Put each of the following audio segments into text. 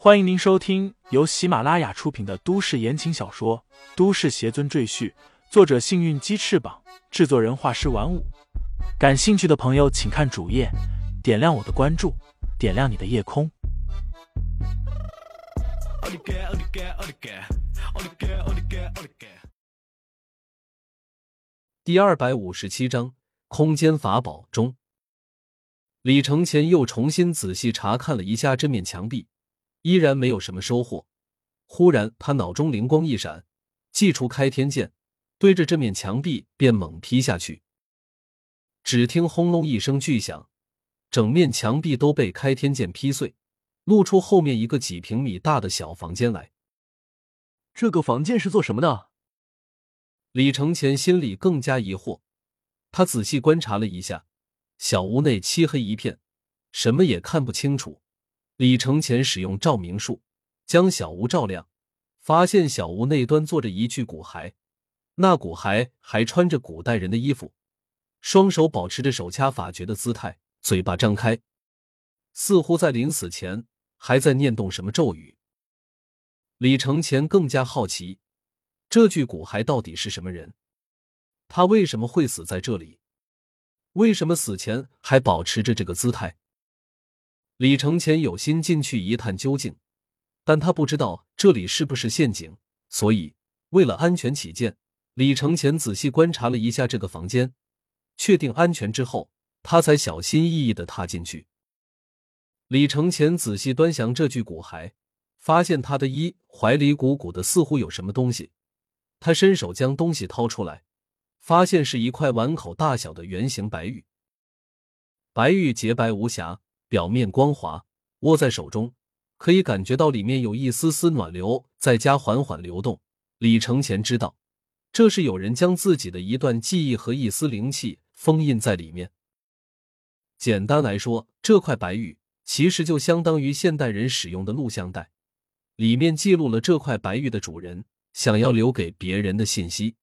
欢迎您收听由喜马拉雅出品的都市言情小说《都市邪尊赘婿》，作者：幸运鸡翅膀，制作人：画师玩五。感兴趣的朋友，请看主页，点亮我的关注，点亮你的夜空。第二百五十七章空间法宝中，李承前又重新仔细查看了一下这面墙壁。依然没有什么收获。忽然，他脑中灵光一闪，祭出开天剑，对着这面墙壁便猛劈下去。只听轰隆一声巨响，整面墙壁都被开天剑劈碎，露出后面一个几平米大的小房间来。这个房间是做什么的？李承前心里更加疑惑。他仔细观察了一下，小屋内漆黑一片，什么也看不清楚。李承前使用照明术将小屋照亮，发现小屋内端坐着一具骨骸，那骨骸还穿着古代人的衣服，双手保持着手掐法诀的姿态，嘴巴张开，似乎在临死前还在念动什么咒语。李承前更加好奇，这具骨骸到底是什么人？他为什么会死在这里？为什么死前还保持着这个姿态？李承前有心进去一探究竟，但他不知道这里是不是陷阱，所以为了安全起见，李承前仔细观察了一下这个房间，确定安全之后，他才小心翼翼的踏进去。李承前仔细端详这具骨骸，发现他的衣怀里鼓鼓的，似乎有什么东西。他伸手将东西掏出来，发现是一块碗口大小的圆形白玉，白玉洁白无瑕。表面光滑，握在手中可以感觉到里面有一丝丝暖流在家缓缓流动。李承前知道，这是有人将自己的一段记忆和一丝灵气封印在里面。简单来说，这块白玉其实就相当于现代人使用的录像带，里面记录了这块白玉的主人想要留给别人的信息。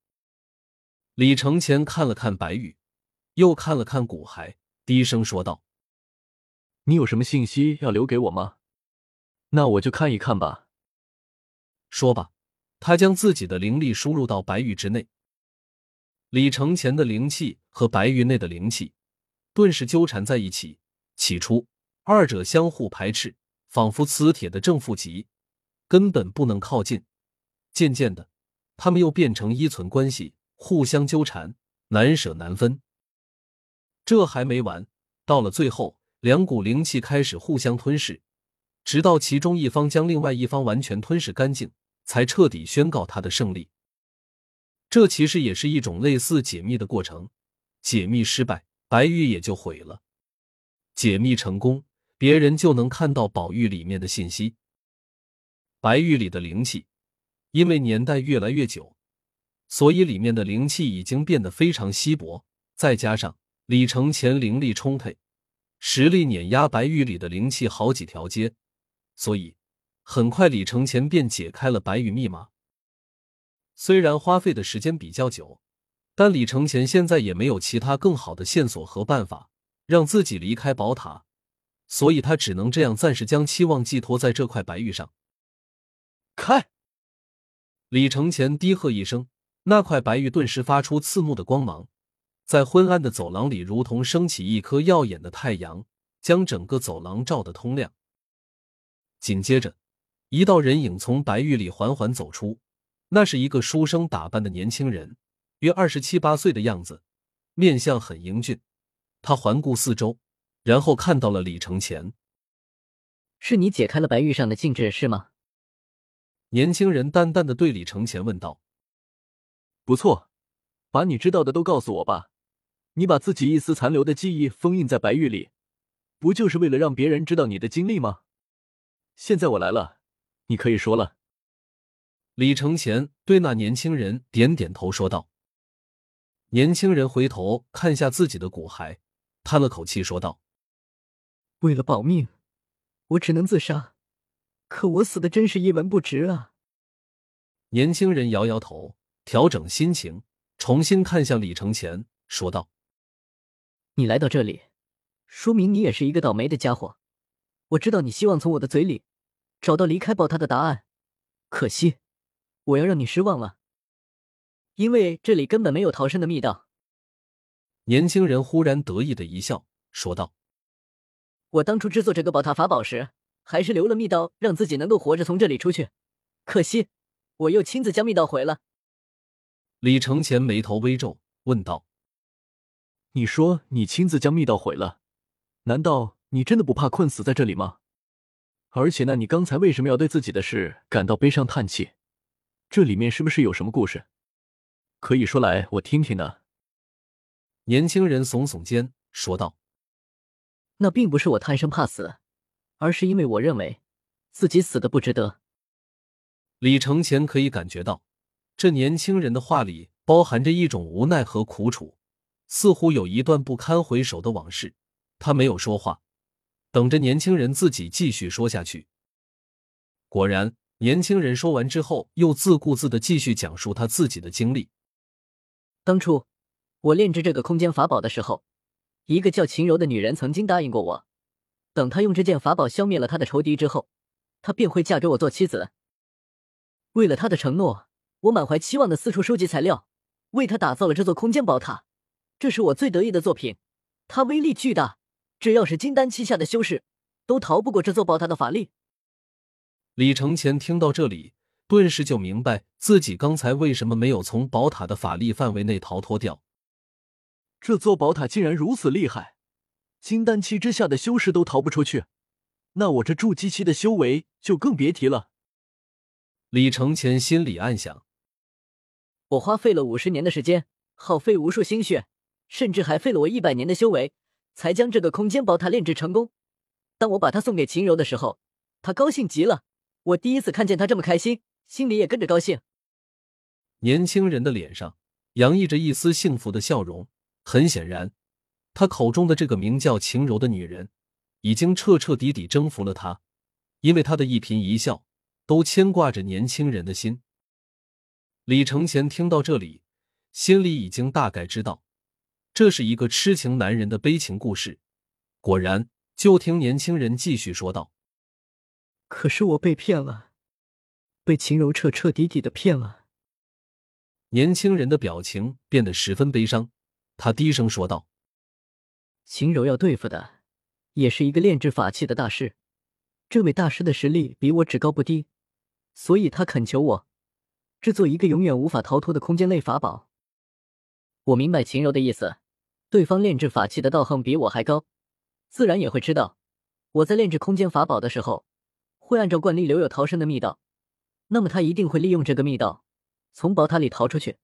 李承前看了看白玉，又看了看骨骸，低声说道。你有什么信息要留给我吗？那我就看一看吧。说吧，他将自己的灵力输入到白玉之内。李承前的灵气和白玉内的灵气顿时纠缠在一起。起初，二者相互排斥，仿佛磁铁的正负极，根本不能靠近。渐渐的，他们又变成依存关系，互相纠缠，难舍难分。这还没完，到了最后。两股灵气开始互相吞噬，直到其中一方将另外一方完全吞噬干净，才彻底宣告他的胜利。这其实也是一种类似解密的过程。解密失败，白玉也就毁了；解密成功，别人就能看到宝玉里面的信息。白玉里的灵气，因为年代越来越久，所以里面的灵气已经变得非常稀薄。再加上李承前灵力充沛。实力碾压白玉里的灵气好几条街，所以很快李承前便解开了白玉密码。虽然花费的时间比较久，但李承前现在也没有其他更好的线索和办法让自己离开宝塔，所以他只能这样暂时将期望寄托在这块白玉上。开！李承前低喝一声，那块白玉顿时发出刺目的光芒。在昏暗的走廊里，如同升起一颗耀眼的太阳，将整个走廊照得通亮。紧接着，一道人影从白玉里缓缓走出，那是一个书生打扮的年轻人，约二十七八岁的样子，面相很英俊。他环顾四周，然后看到了李承前。是你解开了白玉上的禁制，是吗？年轻人淡淡的对李承前问道：“不错，把你知道的都告诉我吧。”你把自己一丝残留的记忆封印在白玉里，不就是为了让别人知道你的经历吗？现在我来了，你可以说了。李承前对那年轻人点点头，说道。年轻人回头看下自己的骨骸，叹了口气，说道：“为了保命，我只能自杀。可我死的真是一文不值啊！”年轻人摇摇头，调整心情，重新看向李承前，说道。你来到这里，说明你也是一个倒霉的家伙。我知道你希望从我的嘴里找到离开宝塔的答案。可惜，我要让你失望了，因为这里根本没有逃生的密道。年轻人忽然得意的一笑，说道：“我当初制作这个宝塔法宝时，还是留了密道，让自己能够活着从这里出去。可惜，我又亲自将密道毁了。”李承前眉头微皱，问道：“你说你亲自将密道毁了？难道你真的不怕困死在这里吗？而且，那你刚才为什么要对自己的事感到悲伤叹气？这里面是不是有什么故事？可以说来我听听呢？”年轻人耸耸肩，说道：“那并不是我贪生怕死，而是因为我认为自己死的不值得。”李承前可以感觉到，这年轻人的话里包含着一种无奈和苦楚，似乎有一段不堪回首的往事。他没有说话，等着年轻人自己继续说下去。果然，年轻人说完之后，又自顾自的继续讲述他自己的经历。当初。我炼制这个空间法宝的时候，一个叫秦柔的女人曾经答应过我，等她用这件法宝消灭了她的仇敌之后，她便会嫁给我做妻子。为了她的承诺，我满怀期望的四处收集材料，为她打造了这座空间宝塔。这是我最得意的作品，它威力巨大，只要是金丹期下的修士，都逃不过这座宝塔的法力。李承前听到这里，顿时就明白自己刚才为什么没有从宝塔的法力范围内逃脱掉。这座宝塔竟然如此厉害，金丹期之下的修士都逃不出去，那我这筑基期的修为就更别提了。李承前心里暗想：我花费了五十年的时间，耗费无数心血，甚至还费了我一百年的修为，才将这个空间宝塔炼制成功。当我把它送给秦柔的时候，她高兴极了。我第一次看见她这么开心，心里也跟着高兴。年轻人的脸上洋溢着一丝幸福的笑容。很显然，他口中的这个名叫秦柔的女人，已经彻彻底底征服了他，因为他的一颦一笑，都牵挂着年轻人的心。李承前听到这里，心里已经大概知道，这是一个痴情男人的悲情故事。果然，就听年轻人继续说道：“可是我被骗了，被秦柔彻彻底底的骗了。”年轻人的表情变得十分悲伤。他低声说道：“秦柔要对付的，也是一个炼制法器的大师。这位大师的实力比我只高不低，所以他恳求我制作一个永远无法逃脱的空间类法宝。我明白秦柔的意思，对方炼制法器的道行比我还高，自然也会知道我在炼制空间法宝的时候，会按照惯例留有逃生的密道。那么他一定会利用这个密道从宝塔里逃出去。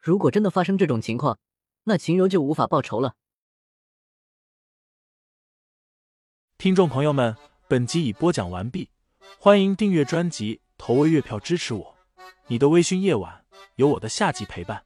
如果真的发生这种情况，”那秦柔就无法报仇了。听众朋友们，本集已播讲完毕，欢迎订阅专辑，投喂月票支持我。你的微醺夜晚，有我的下集陪伴。